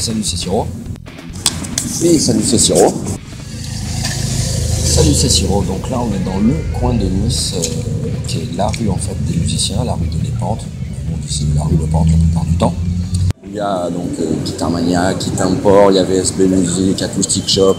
salut, c'est Siro. Et salut, c'est Siro. Salut, c'est Siro. Donc là, on est dans le coin de Nice, euh, qui est la rue en fait des musiciens, la rue de l'Épante. On dit c'est la rue de l'Épante la plupart du temps. Il y a donc euh, Guitar Mania, Guitar Import, il y avait SB Music, Acoustic Shop.